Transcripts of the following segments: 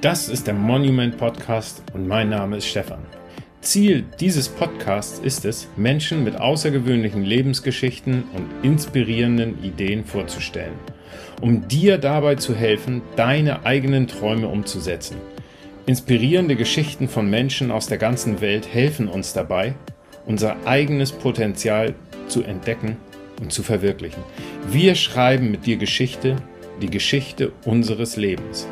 Das ist der Monument Podcast und mein Name ist Stefan. Ziel dieses Podcasts ist es, Menschen mit außergewöhnlichen Lebensgeschichten und inspirierenden Ideen vorzustellen, um dir dabei zu helfen, deine eigenen Träume umzusetzen. Inspirierende Geschichten von Menschen aus der ganzen Welt helfen uns dabei, unser eigenes Potenzial zu entdecken und zu verwirklichen. Wir schreiben mit dir Geschichte, die Geschichte unseres Lebens.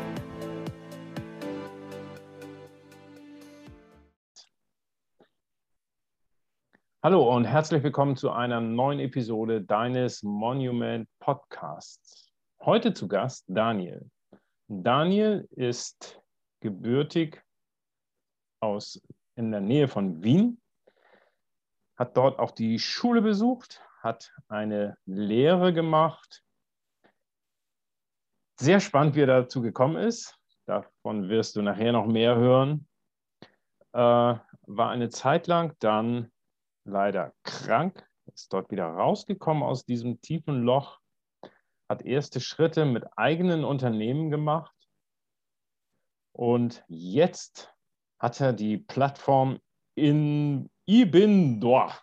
Hallo und herzlich willkommen zu einer neuen Episode deines Monument Podcasts. Heute zu Gast Daniel. Daniel ist gebürtig aus in der Nähe von Wien, hat dort auch die Schule besucht, hat eine Lehre gemacht. Sehr spannend, wie er dazu gekommen ist. Davon wirst du nachher noch mehr hören. Äh, war eine Zeit lang dann leider krank, ist dort wieder rausgekommen aus diesem tiefen Loch, hat erste Schritte mit eigenen Unternehmen gemacht und jetzt hat er die Plattform in Ibindor.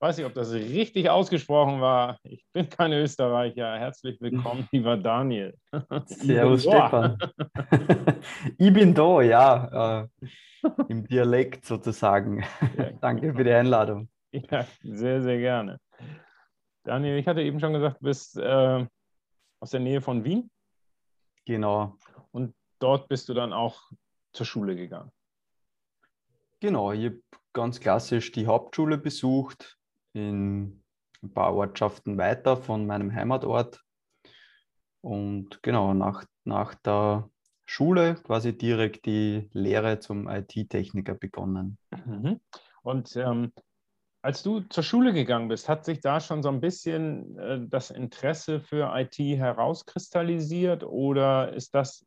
Weiß nicht, ob das richtig ausgesprochen war. Ich bin kein Österreicher. Herzlich willkommen, lieber Daniel. Servus, Stefan. Ibindor, ja, äh, im Dialekt sozusagen. Ja. Danke für die Einladung. Ja, sehr, sehr gerne. Daniel, ich hatte eben schon gesagt, du bist äh, aus der Nähe von Wien. Genau. Und dort bist du dann auch zur Schule gegangen. Genau, ich habe ganz klassisch die Hauptschule besucht, in ein paar Ortschaften weiter von meinem Heimatort. Und genau, nach, nach der Schule quasi direkt die Lehre zum IT-Techniker begonnen. Mhm. Und ähm, als du zur Schule gegangen bist, hat sich da schon so ein bisschen äh, das Interesse für IT herauskristallisiert oder ist das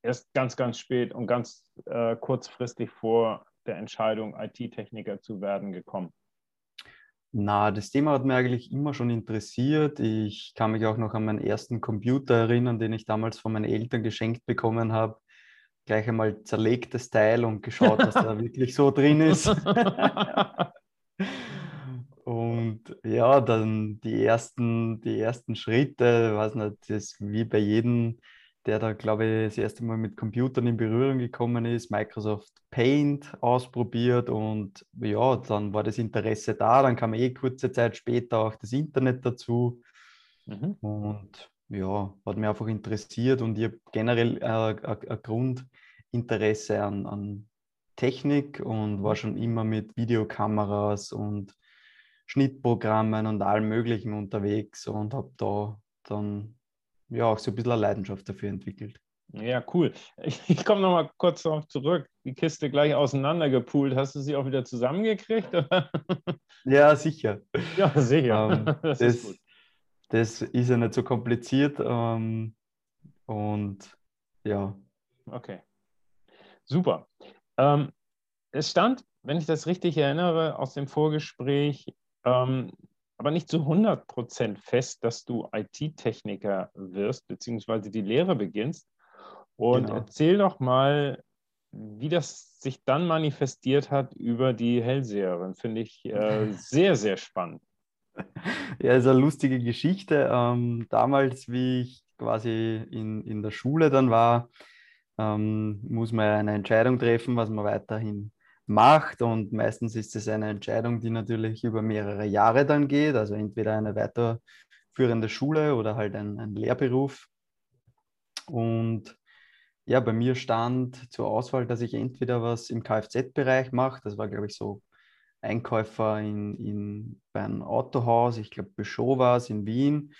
erst ganz, ganz spät und ganz äh, kurzfristig vor der Entscheidung, IT-Techniker zu werden, gekommen? Na, das Thema hat mich eigentlich immer schon interessiert. Ich kann mich auch noch an meinen ersten Computer erinnern, den ich damals von meinen Eltern geschenkt bekommen habe. Gleich einmal zerlegtes Teil und geschaut, dass da wirklich so drin ist. Ja, dann die ersten, die ersten Schritte, weiß nicht, das ist wie bei jedem, der da, glaube ich, das erste Mal mit Computern in Berührung gekommen ist, Microsoft Paint ausprobiert und ja, dann war das Interesse da, dann kam eh kurze Zeit später auch das Internet dazu. Mhm. Und ja, hat mich einfach interessiert und ich habe generell äh, ein Grundinteresse an, an Technik und war schon immer mit Videokameras und Schnittprogrammen und allem Möglichen unterwegs und habe da dann ja auch so ein bisschen eine Leidenschaft dafür entwickelt. Ja, cool. Ich, ich komme nochmal kurz darauf zurück. Die Kiste gleich auseinandergepult. Hast du sie auch wieder zusammengekriegt? Ja, sicher. Ja, sicher. Ähm, das, das, ist das, ist ja nicht so kompliziert. Ähm, und ja. Okay. Super. Ähm, es stand, wenn ich das richtig erinnere, aus dem Vorgespräch, ähm, aber nicht zu 100 Prozent fest, dass du IT-Techniker wirst, beziehungsweise die Lehre beginnst. Und genau. erzähl doch mal, wie das sich dann manifestiert hat über die Hellseherin. Finde ich äh, sehr, sehr spannend. Ja, ist eine lustige Geschichte. Ähm, damals, wie ich quasi in, in der Schule dann war, ähm, muss man eine Entscheidung treffen, was man weiterhin macht. Und meistens ist es eine Entscheidung, die natürlich über mehrere Jahre dann geht, also entweder eine weiterführende Schule oder halt ein, ein Lehrberuf. Und ja, bei mir stand zur Auswahl, dass ich entweder was im Kfz-Bereich mache, das war, glaube ich, so Einkäufer in, in, bei einem Autohaus, ich glaube, Peugeot war es in Wien,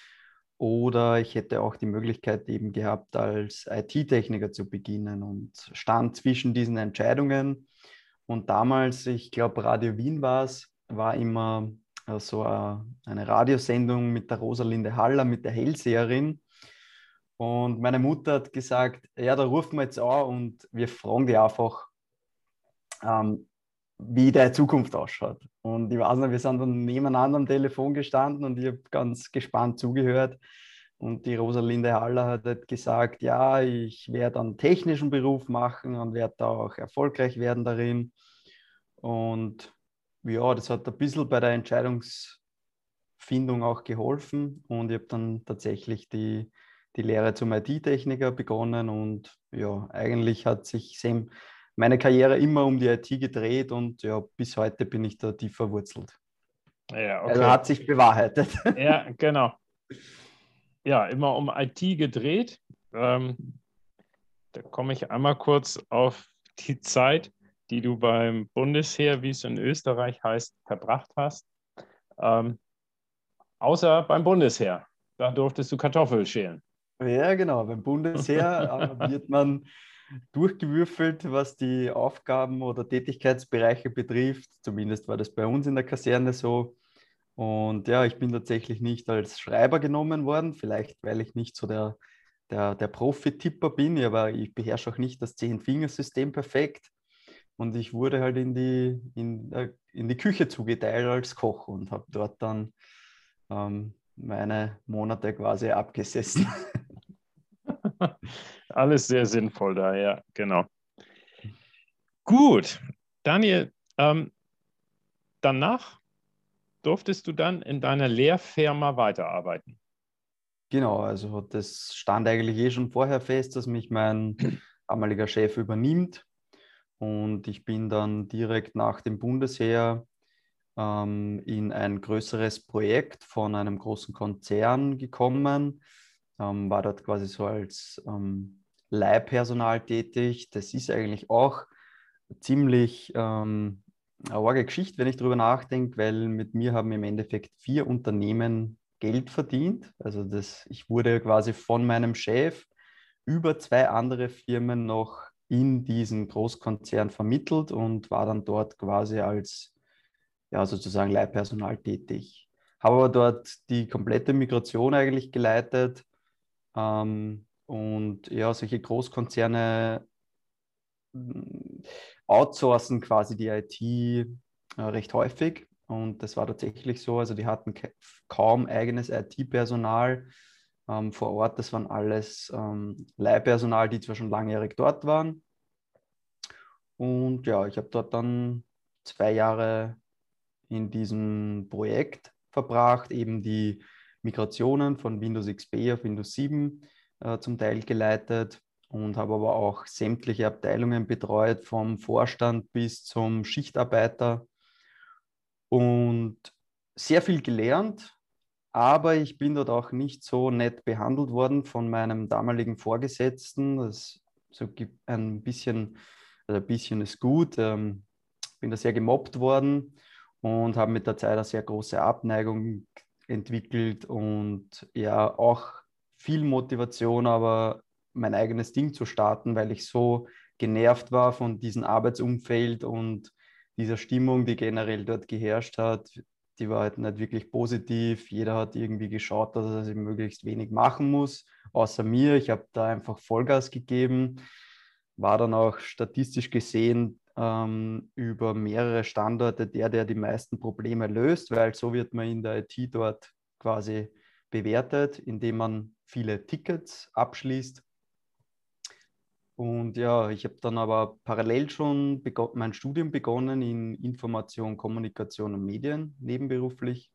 oder ich hätte auch die Möglichkeit eben gehabt, als IT-Techniker zu beginnen und stand zwischen diesen Entscheidungen und damals, ich glaube, Radio Wien war es, war immer äh, so äh, eine Radiosendung mit der Rosalinde Haller, mit der Hellseherin. Und meine Mutter hat gesagt, ja, da rufen wir jetzt an und wir fragen die einfach, ähm, wie deine Zukunft ausschaut. Und ich weiß noch, wir sind dann nebeneinander am Telefon gestanden und ich habe ganz gespannt zugehört. Und die Rosalinde Haller hat halt gesagt, ja, ich werde einen technischen Beruf machen und werde da auch erfolgreich werden darin. Und ja, das hat ein bisschen bei der Entscheidungsfindung auch geholfen. Und ich habe dann tatsächlich die, die Lehre zum IT-Techniker begonnen. Und ja, eigentlich hat sich meine Karriere immer um die IT gedreht und ja, bis heute bin ich da tief verwurzelt. Ja, okay. Also hat sich bewahrheitet. Ja, genau. Ja, immer um IT gedreht. Ähm, da komme ich einmal kurz auf die Zeit, die du beim Bundesheer, wie es in Österreich heißt, verbracht hast. Ähm, außer beim Bundesheer. Da durftest du Kartoffeln schälen. Ja, genau. Beim Bundesheer äh, wird man durchgewürfelt, was die Aufgaben oder Tätigkeitsbereiche betrifft. Zumindest war das bei uns in der Kaserne so. Und ja, ich bin tatsächlich nicht als Schreiber genommen worden, vielleicht weil ich nicht so der, der, der Profi-Tipper bin, aber ich beherrsche auch nicht das Zehn-Fingersystem perfekt. Und ich wurde halt in die, in, äh, in die Küche zugeteilt als Koch und habe dort dann ähm, meine Monate quasi abgesessen. Alles sehr sinnvoll da, ja, genau. Gut, Daniel, ähm, danach durftest du dann in deiner Lehrfirma weiterarbeiten? Genau, also das stand eigentlich eh schon vorher fest, dass mich mein damaliger Chef übernimmt. Und ich bin dann direkt nach dem Bundesheer ähm, in ein größeres Projekt von einem großen Konzern gekommen, ähm, war dort quasi so als ähm, Leihpersonal tätig. Das ist eigentlich auch ziemlich ähm, eine arge Geschichte, wenn ich darüber nachdenke, weil mit mir haben im Endeffekt vier Unternehmen Geld verdient. Also das, ich wurde quasi von meinem Chef über zwei andere Firmen noch in diesen Großkonzern vermittelt und war dann dort quasi als ja, sozusagen Leihpersonal tätig. Habe aber dort die komplette Migration eigentlich geleitet ähm, und ja, solche Großkonzerne outsourcen quasi die IT äh, recht häufig. Und das war tatsächlich so. Also die hatten kaum eigenes IT-Personal ähm, vor Ort. Das waren alles ähm, Leihpersonal, die zwar schon langjährig dort waren. Und ja, ich habe dort dann zwei Jahre in diesem Projekt verbracht, eben die Migrationen von Windows XP auf Windows 7 äh, zum Teil geleitet und habe aber auch sämtliche Abteilungen betreut, vom Vorstand bis zum Schichtarbeiter und sehr viel gelernt, aber ich bin dort auch nicht so nett behandelt worden von meinem damaligen Vorgesetzten. Das so gibt ein bisschen, also ein bisschen ist gut. Ähm, bin da sehr gemobbt worden und habe mit der Zeit eine sehr große Abneigung entwickelt und ja auch viel Motivation, aber mein eigenes Ding zu starten, weil ich so genervt war von diesem Arbeitsumfeld und dieser Stimmung, die generell dort geherrscht hat. Die war halt nicht wirklich positiv. Jeder hat irgendwie geschaut, dass er möglichst wenig machen muss, außer mir. Ich habe da einfach Vollgas gegeben, war dann auch statistisch gesehen ähm, über mehrere Standorte der, der die meisten Probleme löst, weil so wird man in der IT dort quasi bewertet, indem man viele Tickets abschließt. Und ja, ich habe dann aber parallel schon mein Studium begonnen in Information, Kommunikation und Medien nebenberuflich.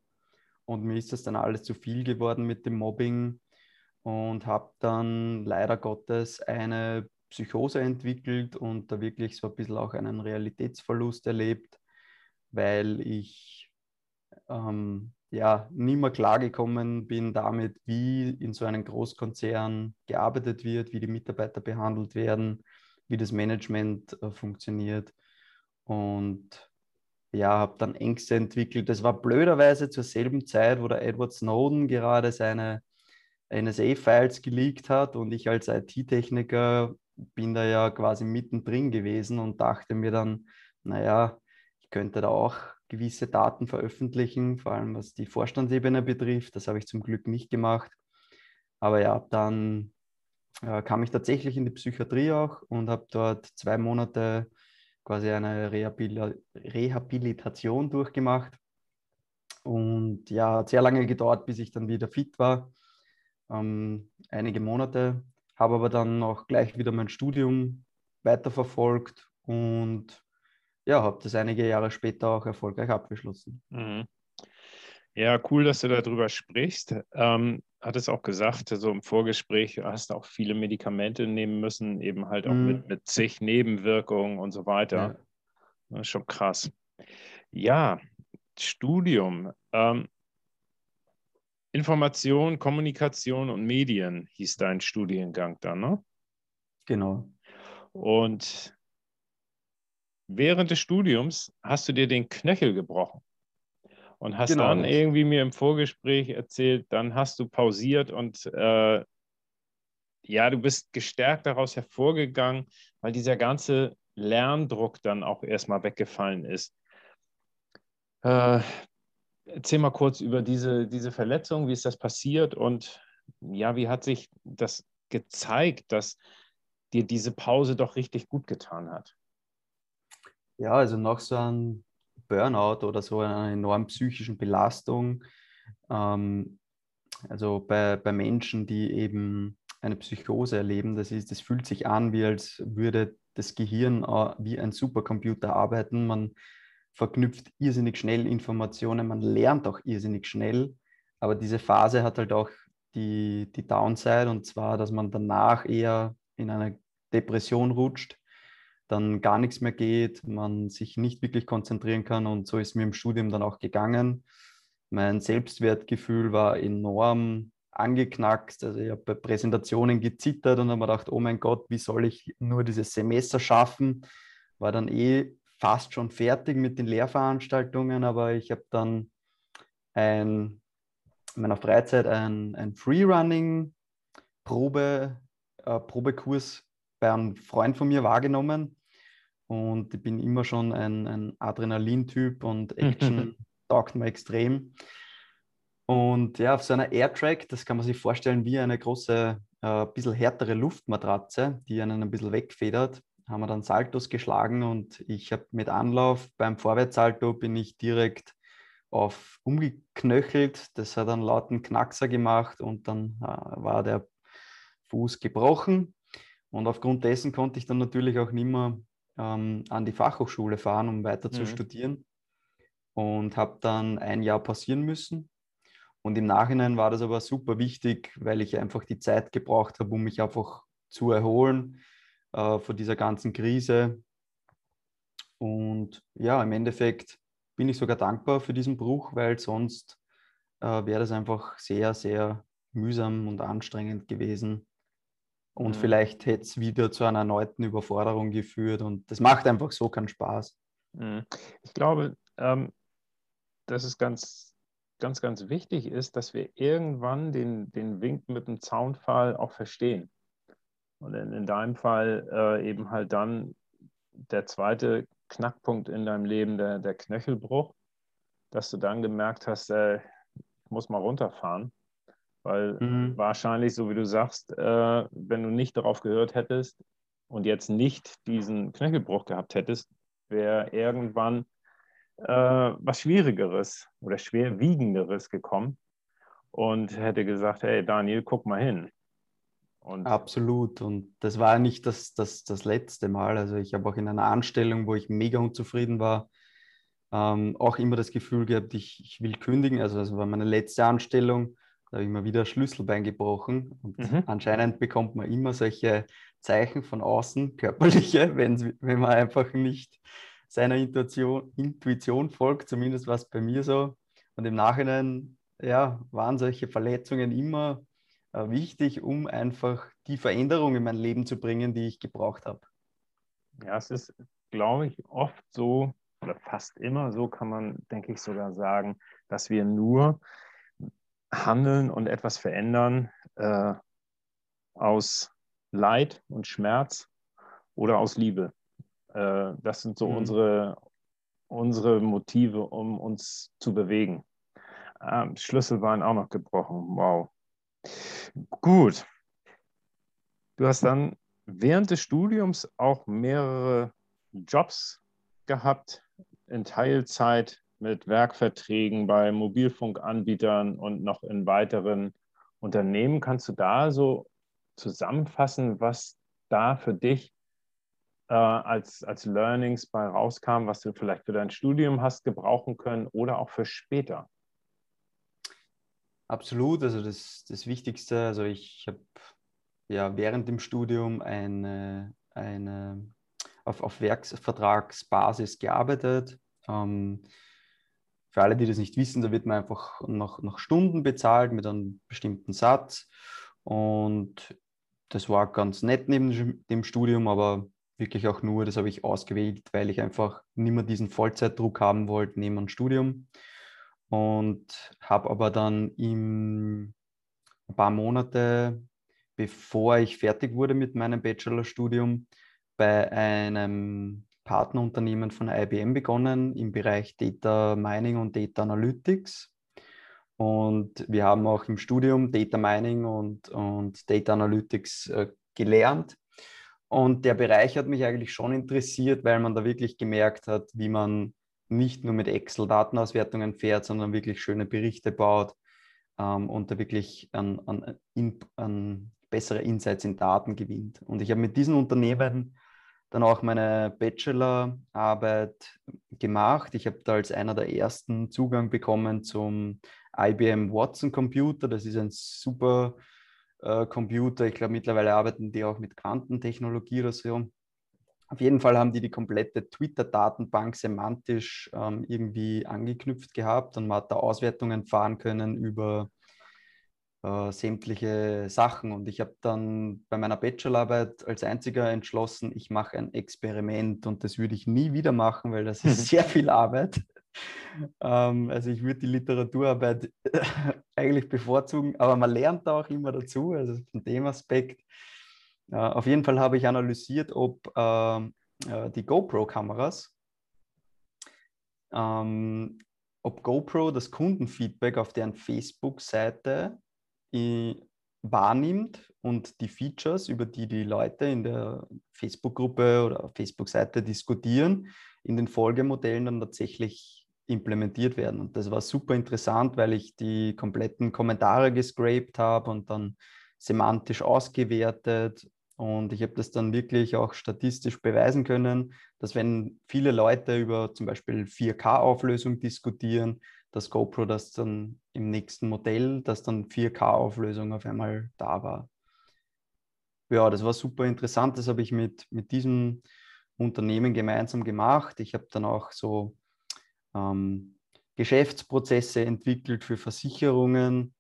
Und mir ist das dann alles zu viel geworden mit dem Mobbing und habe dann leider Gottes eine Psychose entwickelt und da wirklich so ein bisschen auch einen Realitätsverlust erlebt, weil ich ähm, ja nie mehr klargekommen bin damit, wie in so einem Großkonzern gearbeitet wird, wie die Mitarbeiter behandelt werden, wie das Management äh, funktioniert. Und ja, habe dann Ängste entwickelt. Das war blöderweise zur selben Zeit, wo der Edward Snowden gerade seine NSA-Files geleakt hat und ich als IT-Techniker bin da ja quasi mittendrin gewesen und dachte mir dann, naja, ich könnte da auch gewisse Daten veröffentlichen, vor allem was die Vorstandsebene betrifft. Das habe ich zum Glück nicht gemacht. Aber ja, dann äh, kam ich tatsächlich in die Psychiatrie auch und habe dort zwei Monate quasi eine Rehabil Rehabilitation durchgemacht. Und ja, hat sehr lange gedauert, bis ich dann wieder fit war. ähm, einige Monate, habe aber dann auch gleich wieder mein Studium weiterverfolgt und ja, habe das einige Jahre später auch erfolgreich abgeschlossen. Mhm. Ja, cool, dass du darüber sprichst. Ähm, hat es auch gesagt, so im Vorgespräch hast du auch viele Medikamente nehmen müssen, eben halt auch mhm. mit, mit zig Nebenwirkungen und so weiter. Ja. Schon krass. Ja, Studium. Ähm, Information, Kommunikation und Medien hieß dein Studiengang dann, ne? Genau. Und während des Studiums hast du dir den Knöchel gebrochen und hast genau. dann irgendwie mir im Vorgespräch erzählt, dann hast du pausiert und äh, ja, du bist gestärkt daraus hervorgegangen, weil dieser ganze Lerndruck dann auch erstmal weggefallen ist. Äh, erzähl mal kurz über diese, diese Verletzung, wie ist das passiert und ja, wie hat sich das gezeigt, dass dir diese Pause doch richtig gut getan hat? Ja, also nach so einem Burnout oder so einer enormen psychischen Belastung, ähm, also bei, bei Menschen, die eben eine Psychose erleben, das, ist, das fühlt sich an, wie als würde das Gehirn äh, wie ein Supercomputer arbeiten. Man verknüpft irrsinnig schnell Informationen, man lernt auch irrsinnig schnell, aber diese Phase hat halt auch die, die Downside und zwar, dass man danach eher in eine Depression rutscht, dann gar nichts mehr geht, man sich nicht wirklich konzentrieren kann und so ist mir im Studium dann auch gegangen. Mein Selbstwertgefühl war enorm angeknackst. Also ich habe bei Präsentationen gezittert und habe mir gedacht, oh mein Gott, wie soll ich nur dieses Semester schaffen? War dann eh fast schon fertig mit den Lehrveranstaltungen, aber ich habe dann ein, in meiner Freizeit ein, ein Freerunning-Probe, äh, Probekurs bei einem Freund von mir wahrgenommen. Und ich bin immer schon ein, ein Adrenalin-Typ und Action taugt mir extrem. Und ja, auf so einer Airtrack, das kann man sich vorstellen wie eine große, äh, bisschen härtere Luftmatratze, die einen ein bisschen wegfedert, haben wir dann Saltos geschlagen und ich habe mit Anlauf beim Vorwärtssalto bin ich direkt auf umgeknöchelt. Das hat einen lauten Knackser gemacht und dann äh, war der Fuß gebrochen. Und aufgrund dessen konnte ich dann natürlich auch nicht mehr ähm, an die Fachhochschule fahren, um weiter mhm. zu studieren. Und habe dann ein Jahr passieren müssen. Und im Nachhinein war das aber super wichtig, weil ich einfach die Zeit gebraucht habe, um mich einfach zu erholen äh, von dieser ganzen Krise. Und ja, im Endeffekt bin ich sogar dankbar für diesen Bruch, weil sonst äh, wäre das einfach sehr, sehr mühsam und anstrengend gewesen. Und mhm. vielleicht hätte es wieder zu einer erneuten Überforderung geführt. Und das macht einfach so keinen Spaß. Mhm. Ich glaube, ähm, dass es ganz, ganz, ganz wichtig ist, dass wir irgendwann den, den Wink mit dem Zaunpfahl auch verstehen. Und in, in deinem Fall äh, eben halt dann der zweite Knackpunkt in deinem Leben, der, der Knöchelbruch, dass du dann gemerkt hast, äh, ich muss mal runterfahren. Weil mhm. wahrscheinlich, so wie du sagst, äh, wenn du nicht darauf gehört hättest und jetzt nicht diesen Knöchelbruch gehabt hättest, wäre irgendwann äh, was Schwierigeres oder Schwerwiegenderes gekommen und hätte gesagt, hey Daniel, guck mal hin. Und Absolut. Und das war nicht das, das, das letzte Mal. Also ich habe auch in einer Anstellung, wo ich mega unzufrieden war, ähm, auch immer das Gefühl gehabt, ich, ich will kündigen. Also das war meine letzte Anstellung. Da habe ich mir wieder Schlüsselbein gebrochen. Und mhm. anscheinend bekommt man immer solche Zeichen von außen, körperliche, wenn, wenn man einfach nicht seiner Intuition, Intuition folgt. Zumindest war es bei mir so. Und im Nachhinein ja, waren solche Verletzungen immer äh, wichtig, um einfach die Veränderung in mein Leben zu bringen, die ich gebraucht habe. Ja, es ist, glaube ich, oft so, oder fast immer so kann man, denke ich, sogar sagen, dass wir nur handeln und etwas verändern äh, aus Leid und Schmerz oder aus Liebe. Äh, das sind so mhm. unsere, unsere Motive, um uns zu bewegen. Ähm, Schlüssel waren auch noch gebrochen. Wow. Gut. Du hast dann während des Studiums auch mehrere Jobs gehabt in Teilzeit mit Werkverträgen bei Mobilfunkanbietern und noch in weiteren Unternehmen. Kannst du da so zusammenfassen, was da für dich äh, als, als Learnings bei rauskam, was du vielleicht für dein Studium hast gebrauchen können oder auch für später? Absolut, also das, das Wichtigste, also ich habe ja während dem Studium eine, eine auf, auf Werksvertragsbasis gearbeitet. Ähm, für alle, die das nicht wissen, da wird man einfach nach, nach Stunden bezahlt mit einem bestimmten Satz. Und das war ganz nett neben dem Studium, aber wirklich auch nur, das habe ich ausgewählt, weil ich einfach nicht mehr diesen Vollzeitdruck haben wollte neben dem Studium. Und habe aber dann im, ein paar Monate, bevor ich fertig wurde mit meinem Bachelorstudium, bei einem Partnerunternehmen von IBM begonnen im Bereich Data Mining und Data Analytics. Und wir haben auch im Studium Data Mining und, und Data Analytics äh, gelernt. Und der Bereich hat mich eigentlich schon interessiert, weil man da wirklich gemerkt hat, wie man nicht nur mit Excel-Datenauswertungen fährt, sondern wirklich schöne Berichte baut ähm, und da wirklich an, an, in, an bessere Insights in Daten gewinnt. Und ich habe mit diesen Unternehmen dann auch meine Bachelorarbeit gemacht. Ich habe da als einer der ersten Zugang bekommen zum IBM Watson Computer. Das ist ein super äh, Computer. Ich glaube, mittlerweile arbeiten die auch mit Quantentechnologie oder so. Auf jeden Fall haben die die komplette Twitter-Datenbank semantisch ähm, irgendwie angeknüpft gehabt und man hat da Auswertungen fahren können über äh, sämtliche Sachen. Und ich habe dann bei meiner Bachelorarbeit als einziger entschlossen, ich mache ein Experiment und das würde ich nie wieder machen, weil das ist sehr viel Arbeit. ähm, also ich würde die Literaturarbeit eigentlich bevorzugen, aber man lernt da auch immer dazu, also von dem Aspekt. Äh, auf jeden Fall habe ich analysiert, ob ähm, äh, die GoPro-Kameras ähm, ob GoPro das Kundenfeedback auf deren Facebook-Seite wahrnimmt und die Features, über die die Leute in der Facebook-Gruppe oder Facebook-Seite diskutieren, in den Folgemodellen dann tatsächlich implementiert werden. Und das war super interessant, weil ich die kompletten Kommentare gescraped habe und dann semantisch ausgewertet. Und ich habe das dann wirklich auch statistisch beweisen können, dass wenn viele Leute über zum Beispiel 4K-Auflösung diskutieren, dass GoPro das dann im nächsten Modell, dass dann 4K-Auflösung auf einmal da war. Ja, das war super interessant. Das habe ich mit, mit diesem Unternehmen gemeinsam gemacht. Ich habe dann auch so ähm, Geschäftsprozesse entwickelt für Versicherungen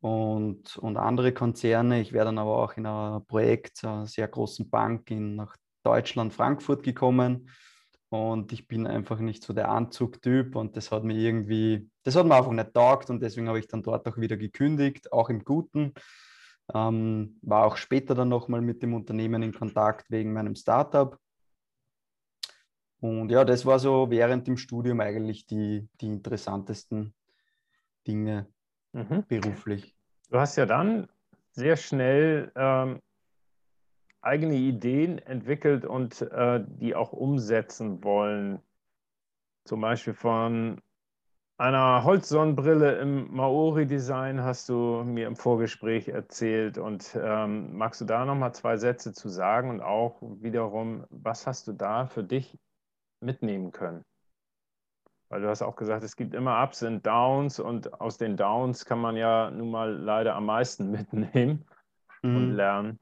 und, und andere Konzerne. Ich wäre dann aber auch in einem Projekt einer sehr großen Bank in, nach Deutschland, Frankfurt gekommen und ich bin einfach nicht so der Anzugtyp und das hat mir irgendwie, das hat mir einfach nicht taugt und deswegen habe ich dann dort auch wieder gekündigt, auch im Guten. Ähm, war auch später dann nochmal mit dem Unternehmen in Kontakt wegen meinem Startup. Und ja, das war so während dem Studium eigentlich die, die interessantesten Dinge mhm. beruflich. Du hast ja dann sehr schnell ähm, eigene Ideen entwickelt und äh, die auch umsetzen wollen. Zum Beispiel von einer Holzsonnenbrille im Maori-Design hast du mir im Vorgespräch erzählt. Und ähm, magst du da nochmal zwei Sätze zu sagen und auch wiederum, was hast du da für dich mitnehmen können? Weil du hast auch gesagt, es gibt immer Ups und Downs und aus den Downs kann man ja nun mal leider am meisten mitnehmen mhm. und lernen.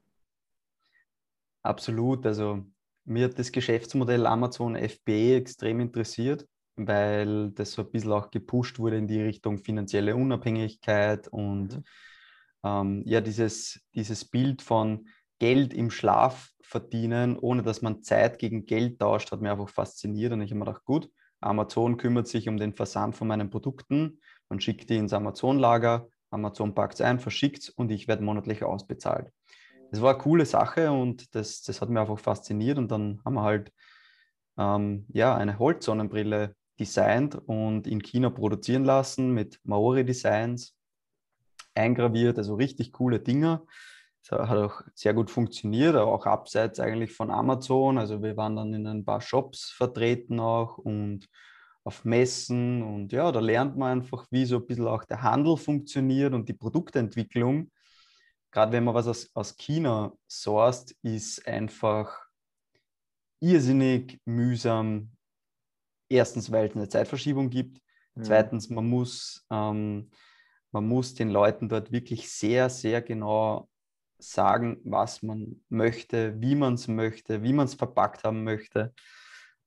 Absolut. Also mir hat das Geschäftsmodell Amazon FBA extrem interessiert, weil das so ein bisschen auch gepusht wurde in die Richtung finanzielle Unabhängigkeit und mhm. ähm, ja, dieses, dieses Bild von Geld im Schlaf verdienen, ohne dass man Zeit gegen Geld tauscht, hat mir einfach fasziniert und ich habe mir gedacht, gut, Amazon kümmert sich um den Versand von meinen Produkten, man schickt die ins Amazon-Lager, Amazon packt es ein, verschickt es und ich werde monatlich ausbezahlt das war eine coole Sache und das, das hat mir einfach fasziniert. Und dann haben wir halt ähm, ja, eine Holzsonnenbrille designt und in China produzieren lassen mit Maori-Designs, eingraviert, also richtig coole Dinge. Das hat auch sehr gut funktioniert, auch abseits eigentlich von Amazon. Also wir waren dann in ein paar Shops vertreten auch und auf Messen und ja, da lernt man einfach, wie so ein bisschen auch der Handel funktioniert und die Produktentwicklung. Gerade wenn man was aus, aus China sourced, ist einfach irrsinnig mühsam. Erstens, weil es eine Zeitverschiebung gibt. Mhm. Zweitens, man muss, ähm, man muss den Leuten dort wirklich sehr, sehr genau sagen, was man möchte, wie man es möchte, wie man es verpackt haben möchte.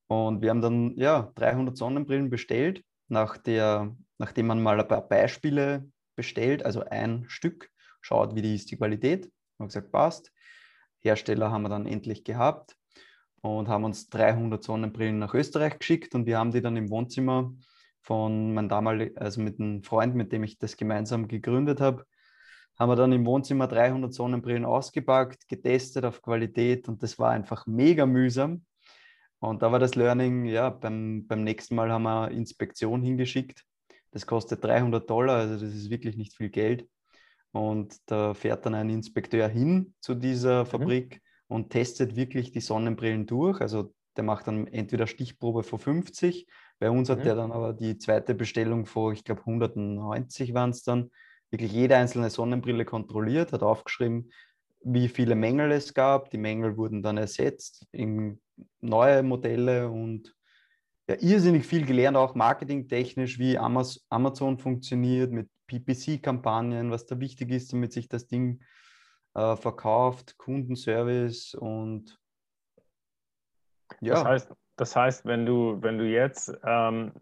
Und wir haben dann ja 300 Sonnenbrillen bestellt, nach der, nachdem man mal ein paar Beispiele bestellt, also ein Stück, schaut, wie die ist die Qualität. Haben gesagt, passt. Hersteller haben wir dann endlich gehabt und haben uns 300 Sonnenbrillen nach Österreich geschickt und wir haben die dann im Wohnzimmer von meinem damaligen, also mit einem Freund, mit dem ich das gemeinsam gegründet habe, haben wir dann im Wohnzimmer 300 Sonnenbrillen ausgepackt, getestet auf Qualität und das war einfach mega mühsam. Und da war das Learning, ja, beim, beim nächsten Mal haben wir Inspektion hingeschickt. Das kostet 300 Dollar, also das ist wirklich nicht viel Geld. Und da fährt dann ein Inspekteur hin zu dieser mhm. Fabrik mhm. und testet wirklich die Sonnenbrillen durch. Also der macht dann entweder Stichprobe von 50. Bei uns hat mhm. der dann aber die zweite Bestellung von, ich glaube, 190 waren es dann, wirklich jede einzelne Sonnenbrille kontrolliert, hat aufgeschrieben, wie viele Mängel es gab. Die Mängel wurden dann ersetzt in neue Modelle und ja, irrsinnig viel gelernt, auch marketingtechnisch, wie Amazon funktioniert mit PPC-Kampagnen, was da wichtig ist, damit sich das Ding äh, verkauft, Kundenservice und ja. Das heißt, das heißt, wenn du, wenn du jetzt ähm,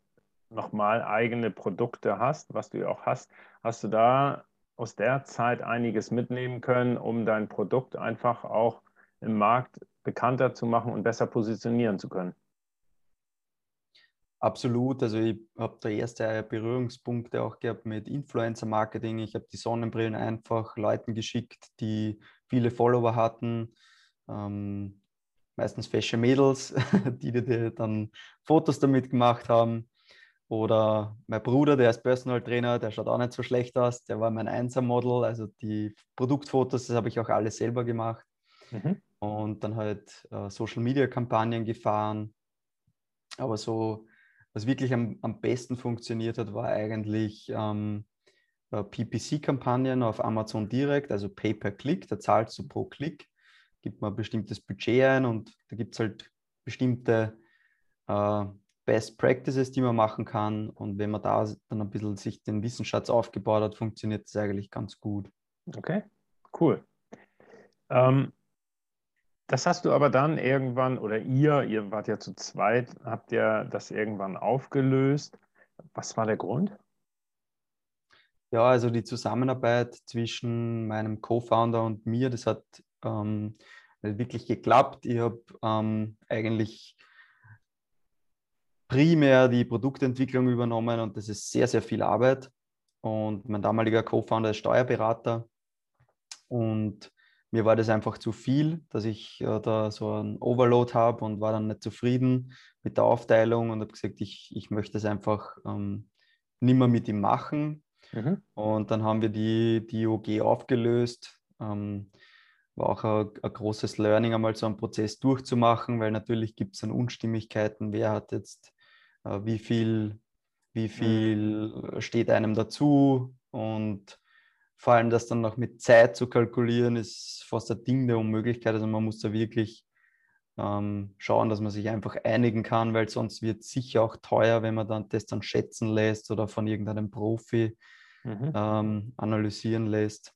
nochmal eigene Produkte hast, was du ja auch hast, hast du da aus der Zeit einiges mitnehmen können, um dein Produkt einfach auch im Markt bekannter zu machen und besser positionieren zu können? Absolut. Also ich habe da erste Berührungspunkte auch gehabt mit Influencer-Marketing. Ich habe die Sonnenbrillen einfach Leuten geschickt, die viele Follower hatten. Ähm, meistens fesche Mädels, die dir dann Fotos damit gemacht haben. Oder mein Bruder, der ist Personal Trainer, der schaut auch nicht so schlecht aus. Der war mein Einser-Model. Also die Produktfotos, das habe ich auch alle selber gemacht. Mhm. Und dann halt äh, Social-Media-Kampagnen gefahren. Aber so, was wirklich am, am besten funktioniert hat, war eigentlich ähm, äh, PPC-Kampagnen auf Amazon direkt, also Pay-per-Click. Da zahlst du pro Klick, gibt man ein bestimmtes Budget ein und da gibt es halt bestimmte äh, Best Practices, die man machen kann. Und wenn man da dann ein bisschen sich den Wissensschatz aufgebaut hat, funktioniert das eigentlich ganz gut. Okay, cool. Ähm, das hast du aber dann irgendwann, oder ihr, ihr wart ja zu zweit, habt ihr das irgendwann aufgelöst. Was war der Grund? Ja, also die Zusammenarbeit zwischen meinem Co-Founder und mir, das hat ähm, wirklich geklappt. Ich habe ähm, eigentlich primär die Produktentwicklung übernommen und das ist sehr, sehr viel Arbeit. Und mein damaliger Co-Founder ist Steuerberater und mir war das einfach zu viel, dass ich äh, da so einen Overload habe und war dann nicht zufrieden mit der Aufteilung und habe gesagt, ich, ich möchte es einfach ähm, nicht mehr mit ihm machen. Mhm. Und dann haben wir die, die OG aufgelöst. Ähm, war auch ein, ein, großes Learning, einmal so einen Prozess durchzumachen, weil natürlich gibt es dann Unstimmigkeiten, wer hat jetzt äh, wie viel, wie viel mhm. steht einem dazu und vor allem das dann noch mit Zeit zu kalkulieren, ist fast ein Ding der Unmöglichkeit. Also man muss da wirklich ähm, schauen, dass man sich einfach einigen kann, weil sonst wird es sicher auch teuer, wenn man dann das dann schätzen lässt oder von irgendeinem Profi mhm. ähm, analysieren lässt.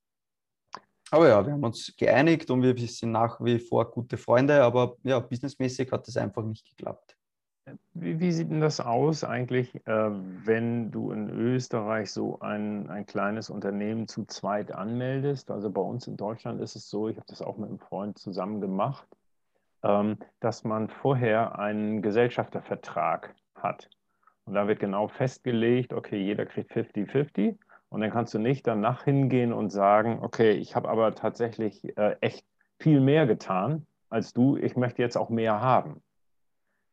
Aber ja, wir haben uns geeinigt und wir sind nach wie vor gute Freunde, aber ja, businessmäßig hat das einfach nicht geklappt. Wie, wie, sieht denn das aus eigentlich, äh, wenn du in Österreich so ein, ein kleines Unternehmen zu zweit anmeldest? Also bei uns in Deutschland ist es so, ich habe das auch mit einem Freund zusammen gemacht, ähm, dass man vorher einen Gesellschaftervertrag hat. Und da wird genau festgelegt, okay, jeder kriegt 50-50. Und dann kannst du nicht danach hingehen und sagen, okay, ich habe aber tatsächlich äh, echt viel mehr getan als du, ich möchte jetzt auch mehr haben.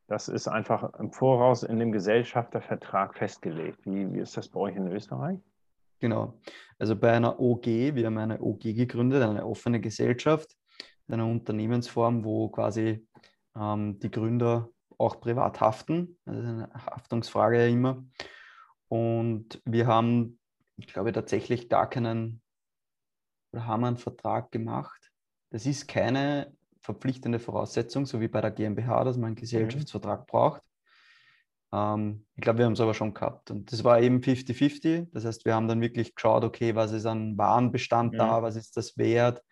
Das ist einfach im Voraus in dem Gesellschaftervertrag festgelegt. Wie, wie ist das bei euch in Österreich? Genau. Also bei einer OG, wir haben eine OG gegründet, eine offene Gesellschaft, eine Unternehmensform, wo quasi ähm, die Gründer auch privat haften. Das ist eine Haftungsfrage ja immer. Und wir haben, ich glaube, tatsächlich gar keinen, oder haben einen Vertrag gemacht. Das ist keine verpflichtende Voraussetzung, so wie bei der GmbH, dass man einen mhm. Gesellschaftsvertrag braucht. Ähm, ich glaube, wir haben es aber schon gehabt. Und das war eben 50-50. Das heißt, wir haben dann wirklich geschaut, okay, was ist an Warenbestand ja. da, was ist das wert,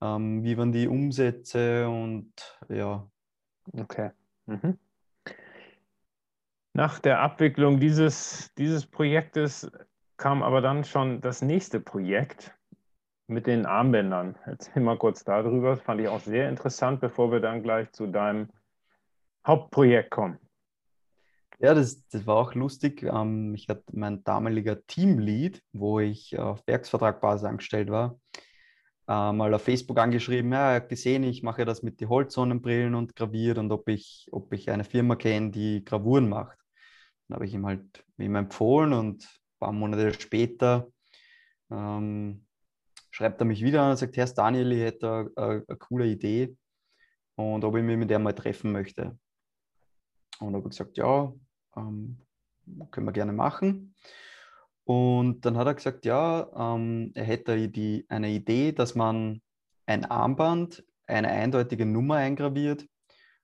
ähm, wie waren die Umsätze und ja. Okay. Mhm. Nach der Abwicklung dieses, dieses Projektes kam aber dann schon das nächste Projekt mit den Armbändern. Erzähl mal kurz darüber. Das fand ich auch sehr interessant, bevor wir dann gleich zu deinem Hauptprojekt kommen. Ja, das, das war auch lustig. Ähm, ich hatte mein damaliger Teamlead, wo ich auf Werksvertragbasis angestellt war, äh, mal auf Facebook angeschrieben, ja, er hat gesehen, ich mache das mit den Holzsonnenbrillen und graviert und ob ich, ob ich eine Firma kenne, die Gravuren macht. Dann habe ich ihm halt ihm empfohlen und ein paar Monate später ähm, schreibt er mich wieder und sagt, Herr Daniel, ich hätte eine, eine coole Idee und ob ich mich mit der mal treffen möchte. Und habe gesagt, ja, ähm, können wir gerne machen. Und dann hat er gesagt, ja, ähm, er hätte die, eine Idee, dass man ein Armband, eine eindeutige Nummer eingraviert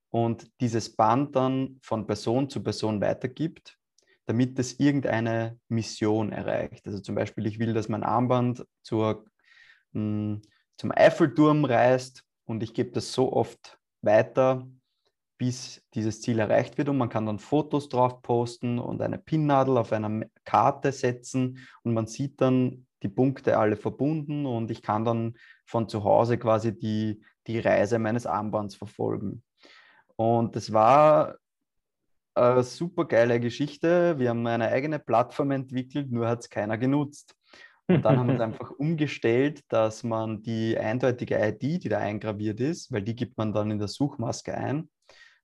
und dieses Band dann von Person zu Person weitergibt, damit es irgendeine Mission erreicht. Also zum Beispiel, ich will, dass mein Armband zur, mh, zum Eiffelturm reist und ich gebe das so oft weiter, bis dieses Ziel erreicht wird und man kann dann Fotos drauf posten und eine Pinnadel auf einer Karte setzen und man sieht dann die Punkte alle verbunden und ich kann dann von zu Hause quasi die, die Reise meines Armbands verfolgen. Und das war eine super geile Geschichte. Wir haben eine eigene Plattform entwickelt, nur hat es keiner genutzt. Und dann haben wir es einfach umgestellt, dass man die eindeutige ID, die da eingraviert ist, weil die gibt man dann in der Suchmaske ein,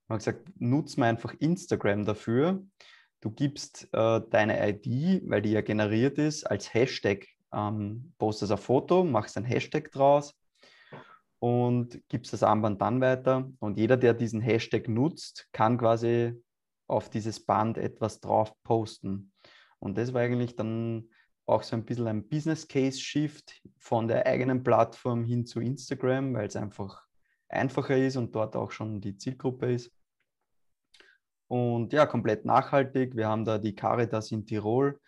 man hat gesagt, nutze mal einfach Instagram dafür. Du gibst äh, deine ID, weil die ja generiert ist, als Hashtag, ähm, postest ein Foto, machst ein Hashtag draus und gibst das Armband dann weiter. Und jeder, der diesen Hashtag nutzt, kann quasi auf dieses Band etwas drauf posten. Und das war eigentlich dann auch so ein bisschen ein Business Case Shift von der eigenen Plattform hin zu Instagram, weil es einfach einfacher ist und dort auch schon die Zielgruppe ist. Und ja, komplett nachhaltig. Wir haben da die Caritas in Tirol,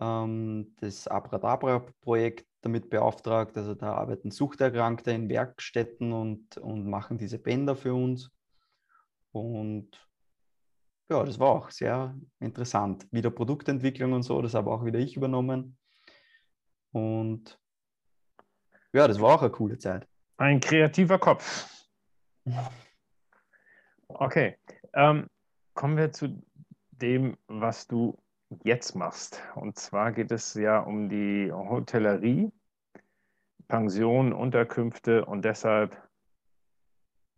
ähm, das Abradabra-Projekt damit beauftragt. Also da arbeiten Suchterkrankte in Werkstätten und, und machen diese Bänder für uns. Und ja, das war auch sehr interessant. Wieder Produktentwicklung und so, das habe auch wieder ich übernommen. Und ja, das war auch eine coole Zeit. Ein kreativer Kopf. Okay. Ähm, kommen wir zu dem, was du jetzt machst. Und zwar geht es ja um die Hotellerie, Pensionen, Unterkünfte und deshalb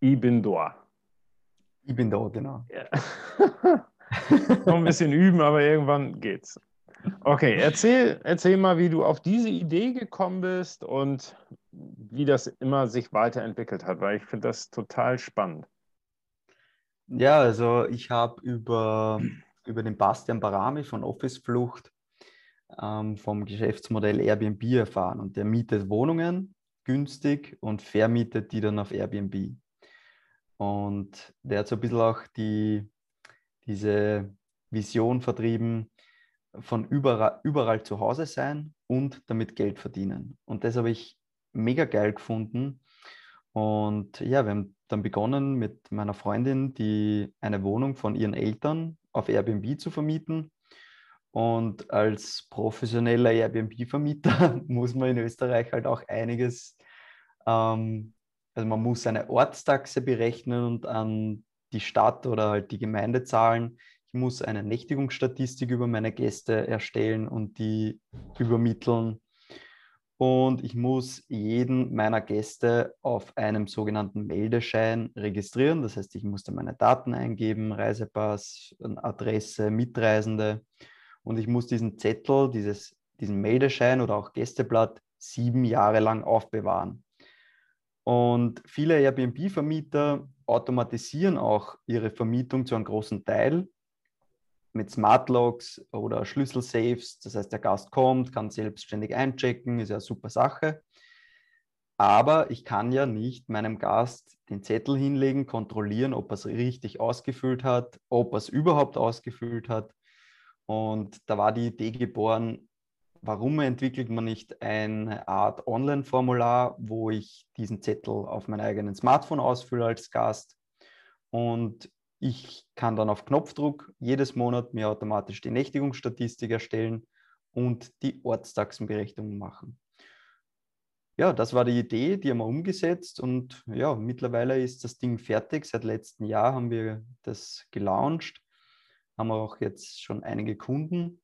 Ich bin da. Ich bin da, genau. Ja. Noch ein bisschen üben, aber irgendwann geht's. Okay, erzähl, erzähl mal, wie du auf diese Idee gekommen bist und wie das immer sich weiterentwickelt hat, weil ich finde das total spannend. Ja, also ich habe über, über den Bastian Barami von Office Flucht ähm, vom Geschäftsmodell Airbnb erfahren und der mietet Wohnungen günstig und vermietet die dann auf Airbnb. Und der hat so ein bisschen auch die, diese Vision vertrieben, von überall, überall zu Hause sein und damit Geld verdienen. Und das habe ich mega geil gefunden. Und ja, wir haben dann begonnen mit meiner Freundin, die eine Wohnung von ihren Eltern auf Airbnb zu vermieten. Und als professioneller Airbnb-Vermieter muss man in Österreich halt auch einiges, ähm, also man muss eine Ortstaxe berechnen und an die Stadt oder halt die Gemeinde zahlen. Ich muss eine Nächtigungsstatistik über meine Gäste erstellen und die übermitteln und ich muss jeden meiner Gäste auf einem sogenannten Meldeschein registrieren. Das heißt, ich musste meine Daten eingeben, Reisepass, Adresse, Mitreisende und ich muss diesen Zettel, dieses, diesen Meldeschein oder auch Gästeblatt sieben Jahre lang aufbewahren. Und viele Airbnb-Vermieter, automatisieren auch ihre Vermietung zu einem großen Teil mit Smart Locks oder Schlüssel-Safes. Das heißt, der Gast kommt, kann selbstständig einchecken, ist ja eine super Sache. Aber ich kann ja nicht meinem Gast den Zettel hinlegen, kontrollieren, ob er es richtig ausgefüllt hat, ob er es überhaupt ausgefüllt hat. Und da war die Idee geboren, warum entwickelt man nicht eine Art Online-Formular, wo ich diesen Zettel auf mein eigenes Smartphone ausfülle als Gast und ich kann dann auf Knopfdruck jedes Monat mir automatisch die Nächtigungsstatistik erstellen und die Ortstaxenberechnung machen. Ja, das war die Idee, die haben wir umgesetzt und ja, mittlerweile ist das Ding fertig. Seit letztem Jahr haben wir das gelauncht, haben wir auch jetzt schon einige Kunden.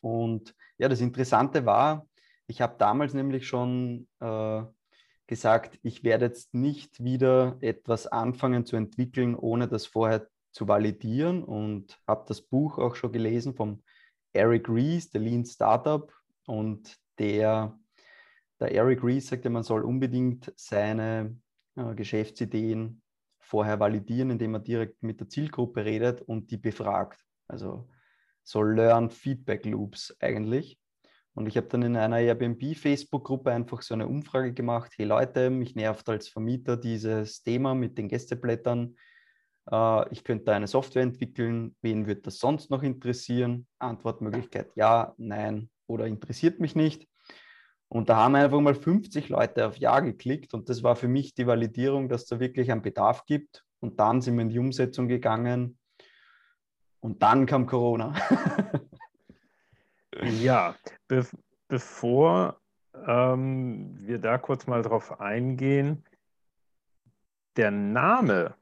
Und ja, das Interessante war, ich habe damals nämlich schon äh, gesagt, ich werde jetzt nicht wieder etwas anfangen zu entwickeln, ohne das vorher zu validieren und habe das Buch auch schon gelesen vom Eric Ries, der Lean Startup und der, der Eric Ries sagte, man soll unbedingt seine äh, Geschäftsideen vorher validieren, indem man direkt mit der Zielgruppe redet und die befragt. Also so Learn Feedback Loops eigentlich. Und ich habe dann in einer Airbnb-Facebook-Gruppe einfach so eine Umfrage gemacht. Hey Leute, mich nervt als Vermieter dieses Thema mit den Gästeblättern. Äh, ich könnte eine Software entwickeln. Wen würde das sonst noch interessieren? Antwortmöglichkeit ja, nein oder interessiert mich nicht. Und da haben einfach mal 50 Leute auf Ja geklickt und das war für mich die Validierung, dass da wirklich einen Bedarf gibt. Und dann sind wir in die Umsetzung gegangen und dann kam Corona. Ja, be bevor ähm, wir da kurz mal drauf eingehen, der Name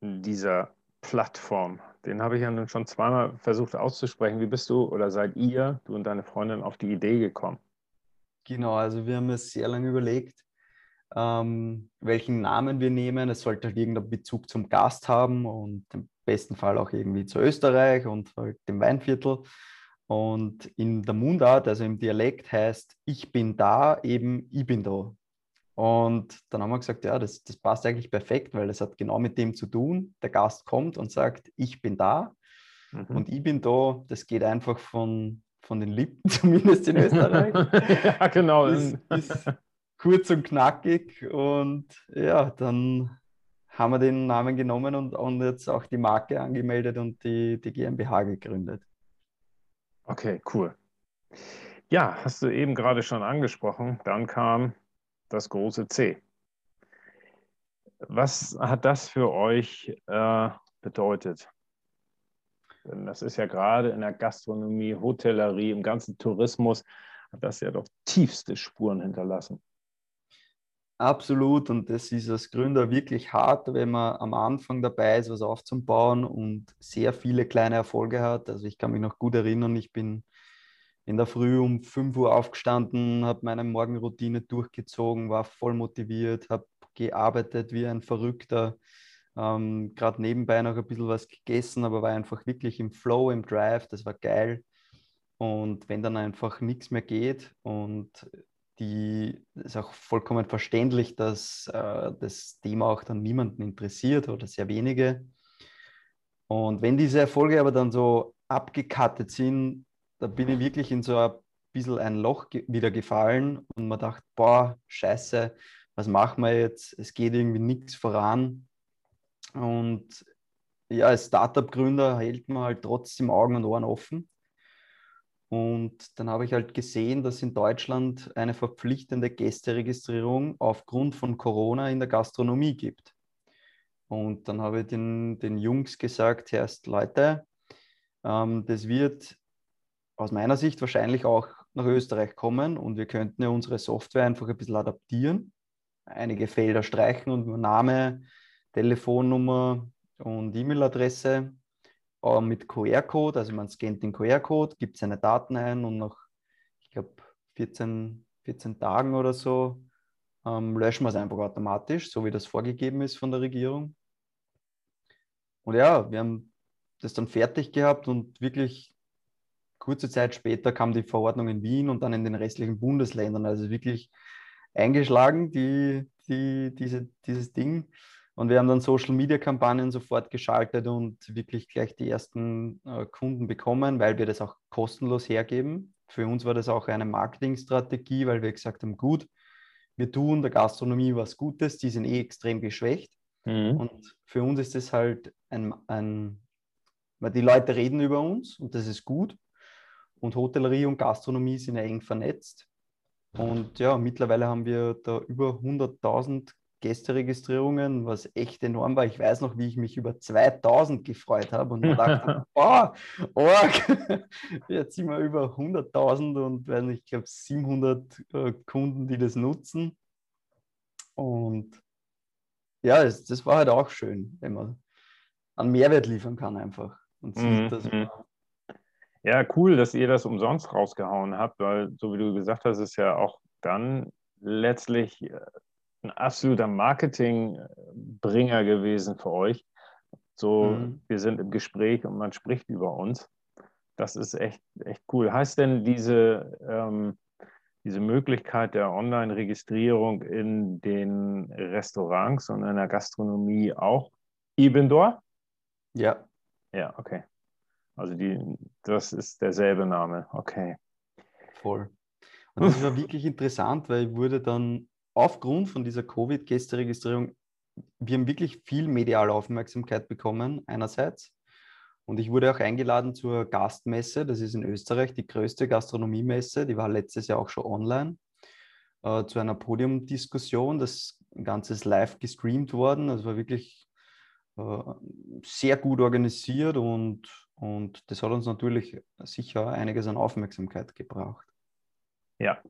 dieser Plattform, den habe ich ja nun schon zweimal versucht auszusprechen. Wie bist du oder seid ihr, du und deine Freundin, auf die Idee gekommen? Genau, also wir haben es sehr lange überlegt, ähm, welchen Namen wir nehmen. Es sollte halt irgendeinen Bezug zum Gast haben und im besten Fall auch irgendwie zu Österreich und halt dem Weinviertel. Und in der Mundart, also im Dialekt, heißt ich bin da eben ich bin da. Und dann haben wir gesagt, ja, das, das passt eigentlich perfekt, weil es hat genau mit dem zu tun. Der Gast kommt und sagt, ich bin da mhm. und ich bin da. Das geht einfach von, von den Lippen, zumindest in Österreich. ja, genau. Ist, ist kurz und knackig. Und ja, dann haben wir den Namen genommen und, und jetzt auch die Marke angemeldet und die, die GmbH gegründet. Okay, cool. Ja, hast du eben gerade schon angesprochen. Dann kam das große C. Was hat das für euch äh, bedeutet? Denn das ist ja gerade in der Gastronomie, Hotellerie, im ganzen Tourismus, hat das ja doch tiefste Spuren hinterlassen. Absolut. Und das ist als Gründer wirklich hart, wenn man am Anfang dabei ist, was aufzubauen und sehr viele kleine Erfolge hat. Also ich kann mich noch gut erinnern, ich bin in der Früh um 5 Uhr aufgestanden, habe meine Morgenroutine durchgezogen, war voll motiviert, habe gearbeitet wie ein Verrückter, ähm, gerade nebenbei noch ein bisschen was gegessen, aber war einfach wirklich im Flow, im Drive, das war geil. Und wenn dann einfach nichts mehr geht und die ist auch vollkommen verständlich, dass äh, das Thema auch dann niemanden interessiert oder sehr wenige. Und wenn diese Erfolge aber dann so abgekattet sind, da bin ich wirklich in so ein bisschen ein Loch wieder gefallen und man dachte, boah, scheiße, was machen wir jetzt? Es geht irgendwie nichts voran. Und ja, als Startup-Gründer hält man halt trotzdem Augen und Ohren offen. Und dann habe ich halt gesehen, dass in Deutschland eine verpflichtende Gästeregistrierung aufgrund von Corona in der Gastronomie gibt. Und dann habe ich den, den Jungs gesagt, erst Leute, ähm, das wird aus meiner Sicht wahrscheinlich auch nach Österreich kommen und wir könnten ja unsere Software einfach ein bisschen adaptieren, einige Felder streichen und Name, Telefonnummer und E-Mail-Adresse äh, mit QR-Code, also man scannt den QR-Code, gibt seine Daten ein und nach, ich glaube, 14, 14 Tagen oder so ähm, löschen wir es einfach automatisch, so wie das vorgegeben ist von der Regierung. Und ja, wir haben das dann fertig gehabt und wirklich kurze Zeit später kam die Verordnung in Wien und dann in den restlichen Bundesländern. Also wirklich eingeschlagen, die, die, diese, dieses Ding. Und wir haben dann Social-Media-Kampagnen sofort geschaltet und wirklich gleich die ersten äh, Kunden bekommen, weil wir das auch kostenlos hergeben. Für uns war das auch eine Marketingstrategie, weil wir gesagt haben, gut, wir tun der Gastronomie was Gutes, die sind eh extrem geschwächt. Mhm. Und für uns ist es halt ein, ein, weil die Leute reden über uns und das ist gut. Und Hotellerie und Gastronomie sind ja eng vernetzt. Und ja, mittlerweile haben wir da über 100.000 Gästeregistrierungen, was echt enorm war. Ich weiß noch, wie ich mich über 2000 gefreut habe und dachte, boah, org, jetzt sind wir über 100.000 und werden, ich glaube, 700 äh, Kunden, die das nutzen. Und ja, das, das, war halt auch schön, wenn man einen Mehrwert liefern kann einfach und sieht, mhm. dass man ja, cool, dass ihr das umsonst rausgehauen habt, weil, so wie du gesagt hast, ist ja auch dann letztlich äh, ein absoluter Marketingbringer gewesen für euch. So, mhm. wir sind im Gespräch und man spricht über uns. Das ist echt, echt cool. Heißt denn diese, ähm, diese Möglichkeit der Online-Registrierung in den Restaurants und in der Gastronomie auch Ibendor? Ja. Ja, okay. Also die, das ist derselbe Name, okay. Voll. Und das war wirklich interessant, weil ich wurde dann aufgrund von dieser Covid-Gästeregistrierung, wir haben wirklich viel mediale Aufmerksamkeit bekommen, einerseits. Und ich wurde auch eingeladen zur Gastmesse, das ist in Österreich die größte Gastronomiemesse, die war letztes Jahr auch schon online, äh, zu einer Podiumdiskussion. Das Ganze ist live gestreamt worden, also war wirklich äh, sehr gut organisiert und und das hat uns natürlich sicher einiges an Aufmerksamkeit gebraucht. Ja,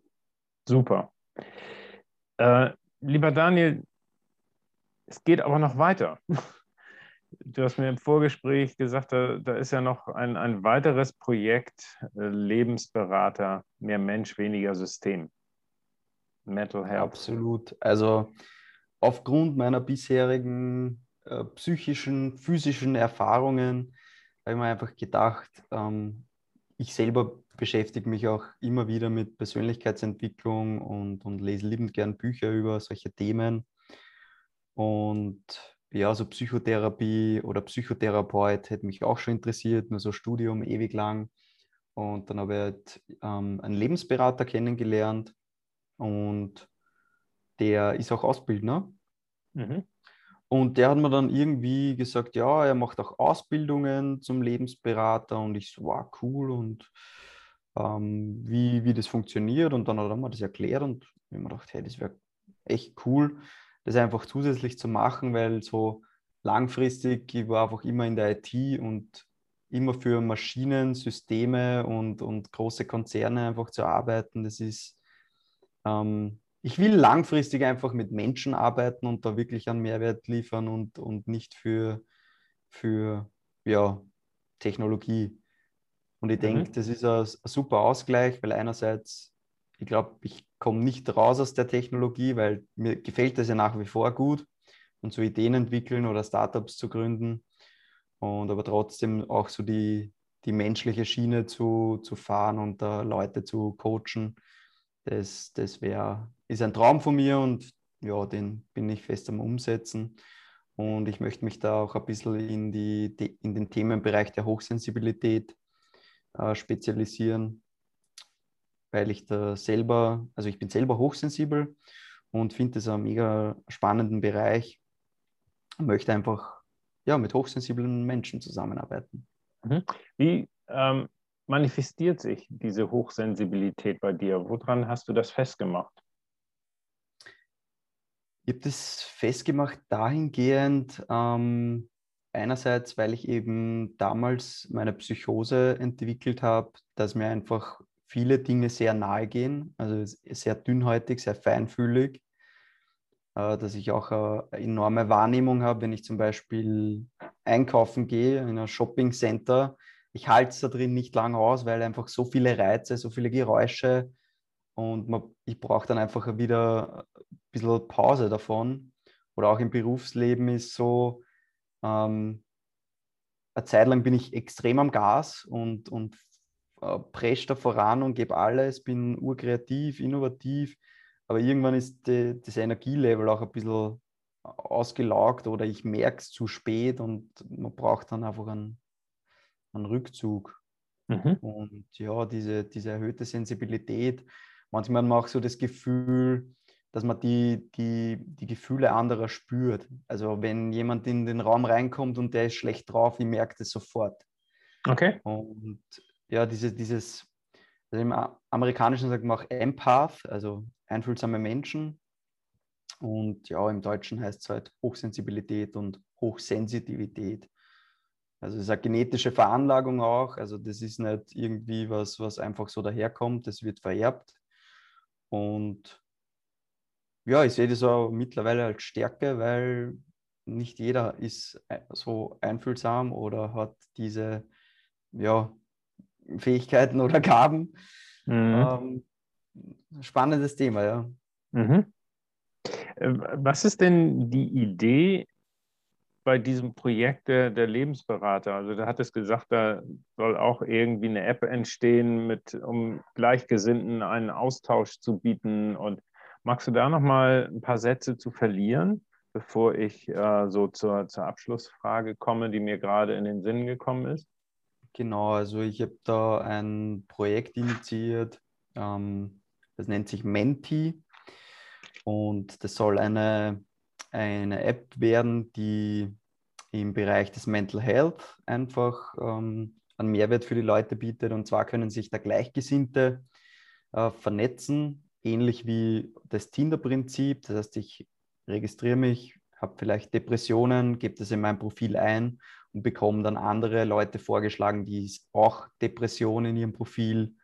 super. Äh, lieber Daniel, es geht aber noch weiter. Du hast mir im Vorgespräch gesagt, da, da ist ja noch ein, ein weiteres Projekt, äh, Lebensberater, mehr Mensch, weniger System. Mental Health. Absolut. Also aufgrund meiner bisherigen äh, psychischen, physischen Erfahrungen habe ich mir einfach gedacht, ähm, ich selber beschäftige mich auch immer wieder mit Persönlichkeitsentwicklung und, und lese liebend gern Bücher über solche Themen. Und ja, so Psychotherapie oder Psychotherapeut hätte mich auch schon interessiert, nur so Studium ewig lang. Und dann habe ich halt, ähm, einen Lebensberater kennengelernt und der ist auch Ausbildner. Mhm. Und der hat mir dann irgendwie gesagt, ja, er macht auch Ausbildungen zum Lebensberater und ich so, wow, cool und ähm, wie, wie das funktioniert. Und dann hat er mir das erklärt und ich mir gedacht, hey, das wäre echt cool, das einfach zusätzlich zu machen, weil so langfristig, ich war einfach immer in der IT und immer für Maschinen, Systeme und, und große Konzerne einfach zu arbeiten, das ist, ähm, ich will langfristig einfach mit Menschen arbeiten und da wirklich einen Mehrwert liefern und, und nicht für, für ja, Technologie. Und ich denke, mhm. das ist ein, ein, super Ausgleich, weil einerseits, ich glaube, ich komme nicht raus aus der Technologie, weil mir gefällt das ja nach wie vor gut und so Ideen entwickeln oder Startups zu gründen und aber trotzdem auch so die, die menschliche Schiene zu, zu fahren und da Leute zu coachen, das, das wäre ist ein Traum von mir und ja, den bin ich fest am Umsetzen. Und ich möchte mich da auch ein bisschen in, die, in den Themenbereich der Hochsensibilität äh, spezialisieren, weil ich da selber, also ich bin selber hochsensibel und finde das einen mega spannenden Bereich und möchte einfach ja, mit hochsensiblen Menschen zusammenarbeiten. Mhm. Wie ähm, manifestiert sich diese Hochsensibilität bei dir? Woran hast du das festgemacht? Ich habe das festgemacht dahingehend, ähm, einerseits, weil ich eben damals meine Psychose entwickelt habe, dass mir einfach viele Dinge sehr nahe gehen, also sehr dünnhäutig, sehr feinfühlig, äh, dass ich auch eine enorme Wahrnehmung habe, wenn ich zum Beispiel einkaufen gehe in ein Shopping Center. Ich halte es da drin nicht lange aus, weil einfach so viele Reize, so viele Geräusche und man, ich brauche dann einfach wieder ein bisschen Pause davon. Oder auch im Berufsleben ist so, ähm, eine Zeit lang bin ich extrem am Gas und, und äh, presche da voran und gebe alles, bin urkreativ, innovativ, aber irgendwann ist die, das Energielevel auch ein bisschen ausgelaugt oder ich merke es zu spät und man braucht dann einfach einen, einen Rückzug. Mhm. Und ja, diese, diese erhöhte Sensibilität, manchmal hat man auch so das Gefühl, dass man die, die, die Gefühle anderer spürt. Also wenn jemand in den Raum reinkommt und der ist schlecht drauf, ich merke das sofort. Okay. Und ja, diese, dieses, also im Amerikanischen sagt man auch Empath, also einfühlsame Menschen. Und ja, im Deutschen heißt es halt Hochsensibilität und Hochsensitivität. Also es ist eine genetische Veranlagung auch. Also das ist nicht irgendwie was, was einfach so daherkommt. Das wird vererbt. Und ja, ich sehe das auch mittlerweile als Stärke, weil nicht jeder ist äh, so einfühlsam oder hat diese ja, Fähigkeiten oder Gaben. Mhm. Ähm, spannendes Thema, ja. Mhm. Äh, was ist denn die Idee bei diesem Projekt der, der Lebensberater? Also da hat es gesagt, da soll auch irgendwie eine App entstehen, mit, um Gleichgesinnten einen Austausch zu bieten. Und magst du da noch mal ein paar Sätze zu verlieren, bevor ich äh, so zur, zur Abschlussfrage komme, die mir gerade in den Sinn gekommen ist? Genau, also ich habe da ein Projekt initiiert, ähm, das nennt sich Menti. Und das soll eine, eine App werden, die im Bereich des Mental Health einfach ähm, einen Mehrwert für die Leute bietet. Und zwar können sich da Gleichgesinnte äh, vernetzen, ähnlich wie das Tinder-Prinzip. Das heißt, ich registriere mich, habe vielleicht Depressionen, gebe das in mein Profil ein und bekomme dann andere Leute vorgeschlagen, die auch Depressionen in ihrem Profil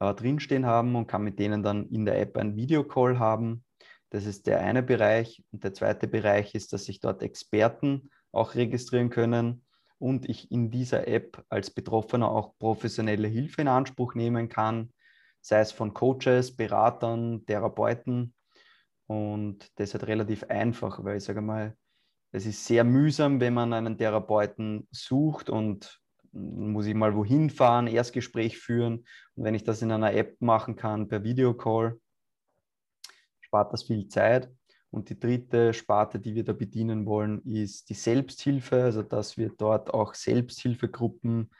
äh, drinstehen haben und kann mit denen dann in der App einen Videocall haben das ist der eine Bereich. Und der zweite Bereich ist, dass sich dort Experten auch registrieren können und ich in dieser App als Betroffener auch professionelle Hilfe in Anspruch nehmen kann, sei es von Coaches, Beratern, Therapeuten. Und das ist halt relativ einfach, weil ich sage mal, es ist sehr mühsam, wenn man einen Therapeuten sucht und muss ich mal wohin fahren, Erstgespräch führen. Und wenn ich das in einer App machen kann per Videocall, spart das viel Zeit. Und die dritte Sparte, die wir da bedienen wollen, ist die Selbsthilfe, also dass wir dort auch Selbsthilfegruppen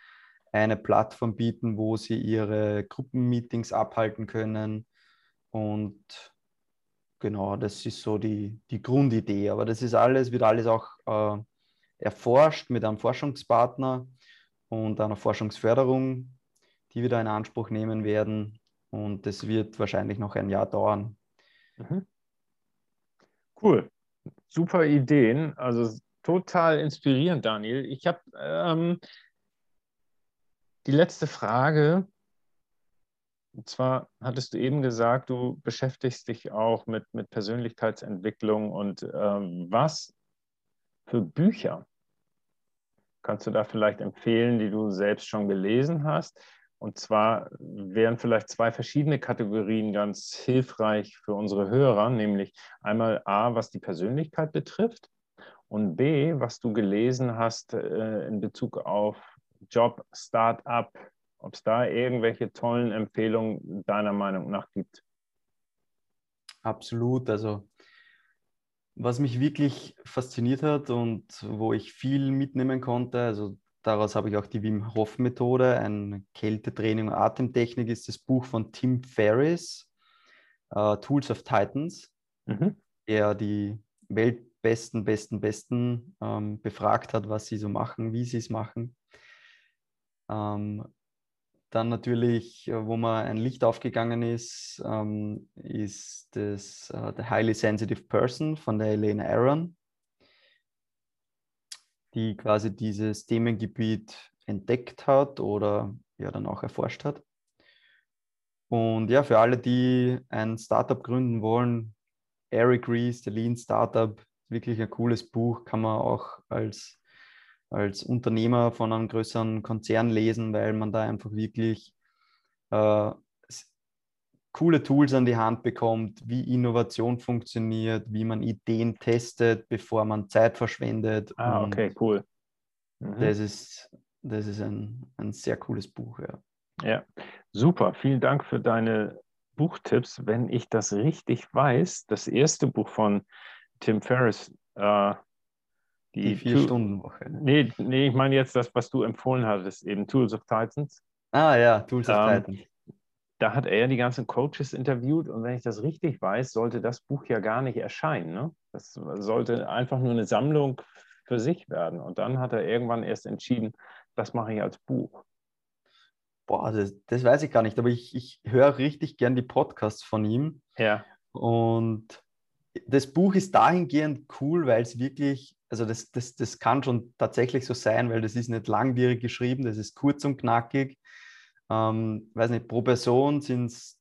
eine Plattform bieten, wo sie ihre Gruppenmeetings abhalten können. Und genau, das ist so die, die Grundidee. Aber das ist alles, wird alles auch äh, erforscht mit einem Forschungspartner und einer Forschungsförderung, die wir da in Anspruch nehmen werden. Und das wird wahrscheinlich noch ein Jahr dauern. Mhm. Cool. Super Ideen. Also total inspirierend, Daniel. Ich habe ähm, die letzte Frage. Und zwar hattest du eben gesagt, du beschäftigst dich auch mit, mit Persönlichkeitsentwicklung und ähm, was für Bücher kannst du da vielleicht empfehlen, die du selbst schon gelesen hast? Und zwar wären vielleicht zwei verschiedene Kategorien ganz hilfreich für unsere Hörer, nämlich einmal A, was die Persönlichkeit betrifft und B, was du gelesen hast äh, in Bezug auf Job, Start-up, ob es da irgendwelche tollen Empfehlungen deiner Meinung nach gibt. Absolut. Also was mich wirklich fasziniert hat und wo ich viel mitnehmen konnte, also Daraus habe ich auch die Wim Hof Methode, ein Kältetraining und Atemtechnik ist das Buch von Tim Ferriss, uh, Tools of Titans, mhm. der die weltbesten, besten, besten ähm, befragt hat, was sie so machen, wie sie es machen. Ähm, dann natürlich, äh, wo mal ein Licht aufgegangen ist, ähm, ist das uh, The Highly Sensitive Person von der Elena Aaron die quasi dieses Themengebiet entdeckt hat oder ja dann auch erforscht hat. Und ja, für alle, die ein Startup gründen wollen, Eric Rees, The Lean Startup, wirklich ein cooles Buch, kann man auch als, als Unternehmer von einem größeren Konzern lesen, weil man da einfach wirklich äh, coole Tools an die Hand bekommt, wie Innovation funktioniert, wie man Ideen testet, bevor man Zeit verschwendet. Ah, okay, cool. Mhm. Das ist, das ist ein, ein sehr cooles Buch, ja. Ja, super. Vielen Dank für deine Buchtipps. Wenn ich das richtig weiß, das erste Buch von Tim Ferriss. Äh, die, Vier-Stunden-Woche. Ne? Nee, nee, ich meine jetzt das, was du empfohlen hattest, eben Tools of Titans. Ah ja, Tools of ähm, Titans. Da hat er die ganzen Coaches interviewt und wenn ich das richtig weiß, sollte das Buch ja gar nicht erscheinen. Ne? Das sollte einfach nur eine Sammlung für sich werden. Und dann hat er irgendwann erst entschieden, das mache ich als Buch. Boah, das, das weiß ich gar nicht, aber ich, ich höre richtig gern die Podcasts von ihm. Ja. Und das Buch ist dahingehend cool, weil es wirklich, also das, das, das kann schon tatsächlich so sein, weil das ist nicht langwierig geschrieben, das ist kurz und knackig. Ähm, weiß nicht, pro Person sind es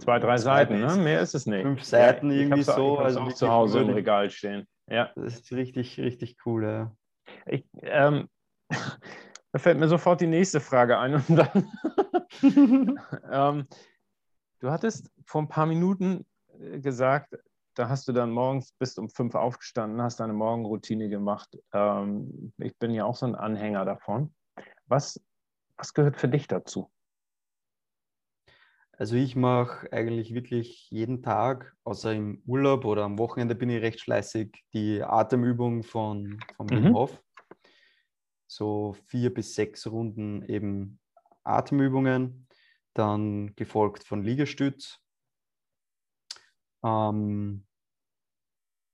zwei, drei Seiten, ne? mehr ist es nicht. Fünf Seiten ja, irgendwie so. Also auch zu Hause im Regal stehen. Ja. Das ist richtig, richtig cool. Ja. Ich, ähm, da fällt mir sofort die nächste Frage ein und dann. ähm, du hattest vor ein paar Minuten äh, gesagt, da hast du dann morgens, bist um fünf aufgestanden, hast deine Morgenroutine gemacht. Ähm, ich bin ja auch so ein Anhänger davon. Was, was gehört für dich dazu? Also ich mache eigentlich wirklich jeden Tag, außer im Urlaub oder am Wochenende bin ich recht fleißig, die Atemübung von, von mhm. Hof. So vier bis sechs Runden eben Atemübungen, dann gefolgt von Liegestütz. Ähm,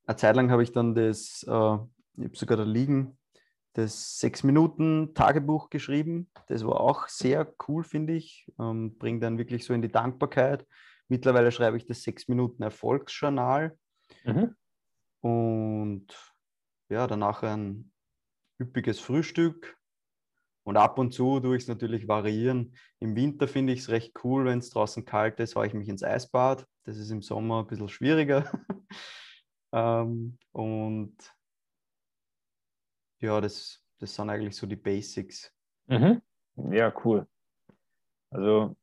eine Zeit lang habe ich dann das, äh, ich habe sogar da liegen, das sechs Minuten Tagebuch geschrieben. Das war auch sehr cool, finde ich. Ähm, bringt dann wirklich so in die Dankbarkeit. Mittlerweile schreibe ich das sechs Minuten Erfolgsjournal. Mhm. Und ja, danach ein üppiges Frühstück. Und ab und zu tue ich es natürlich variieren. Im Winter finde ich es recht cool, wenn es draußen kalt ist, haue ich mich ins Eisbad. Das ist im Sommer ein bisschen schwieriger. ähm, und ja, das, das sind eigentlich so die Basics. Mhm. Ja, cool. Also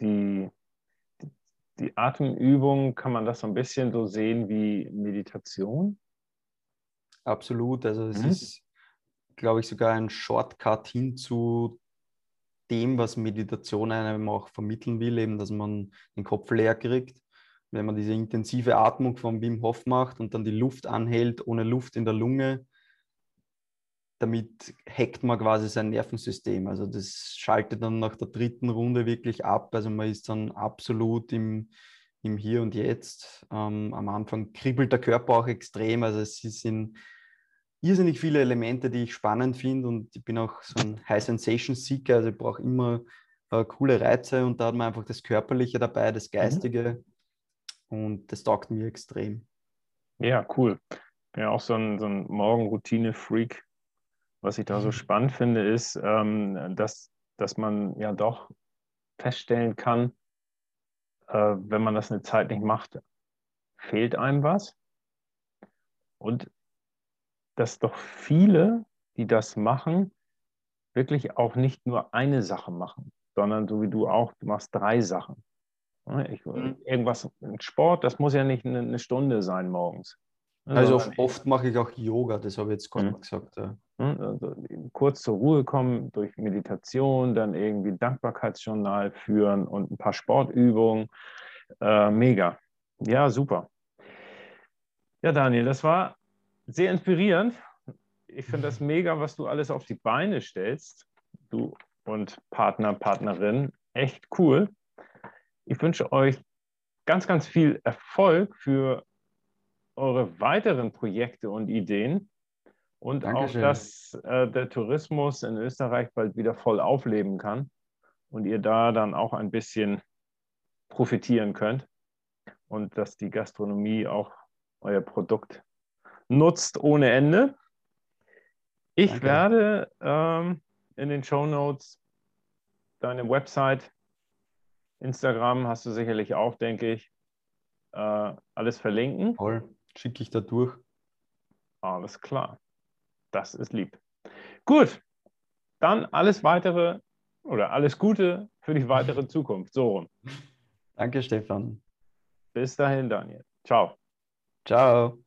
die, die Atemübung, kann man das so ein bisschen so sehen wie Meditation? Absolut. Also es mhm. ist, glaube ich, sogar ein Shortcut hin zu dem, was Meditation einem auch vermitteln will, eben, dass man den Kopf leer kriegt. Wenn man diese intensive Atmung von Wim Hof macht und dann die Luft anhält, ohne Luft in der Lunge, damit hackt man quasi sein Nervensystem. Also das schaltet dann nach der dritten Runde wirklich ab. Also man ist dann absolut im, im Hier und Jetzt. Ähm, am Anfang kribbelt der Körper auch extrem. Also es sind irrsinnig viele Elemente, die ich spannend finde und ich bin auch so ein High Sensation Seeker. Also ich brauche immer äh, coole Reize und da hat man einfach das Körperliche dabei, das mhm. Geistige mhm. Und das taugt mir extrem. Ja, cool. Bin ja auch so ein, so ein Morgenroutine-Freak was ich da so mhm. spannend finde, ist, ähm, dass, dass man ja doch feststellen kann, äh, wenn man das eine Zeit nicht macht, fehlt einem was. Und dass doch viele, die das machen, wirklich auch nicht nur eine Sache machen, sondern so wie du auch, du machst drei Sachen. Ich, mhm. irgendwas, Sport, das muss ja nicht eine, eine Stunde sein morgens. Also oft mache ich auch Yoga, das habe ich jetzt gerade mhm. gesagt. Ja. Hm, also kurz zur Ruhe kommen durch Meditation, dann irgendwie Dankbarkeitsjournal führen und ein paar Sportübungen. Äh, mega. Ja, super. Ja, Daniel, das war sehr inspirierend. Ich finde das mega, was du alles auf die Beine stellst. Du und Partner, Partnerin. Echt cool. Ich wünsche euch ganz, ganz viel Erfolg für eure weiteren Projekte und Ideen und Dankeschön. auch, dass äh, der Tourismus in Österreich bald wieder voll aufleben kann und ihr da dann auch ein bisschen profitieren könnt und dass die Gastronomie auch euer Produkt nutzt ohne Ende. Ich Danke. werde ähm, in den Show Notes deine Website, Instagram hast du sicherlich auch, denke ich, äh, alles verlinken. Toll schicke ich da durch. Alles klar. Das ist lieb. Gut, dann alles weitere oder alles Gute für die weitere Zukunft. So. Danke, Stefan. Bis dahin, Daniel. Ciao. Ciao.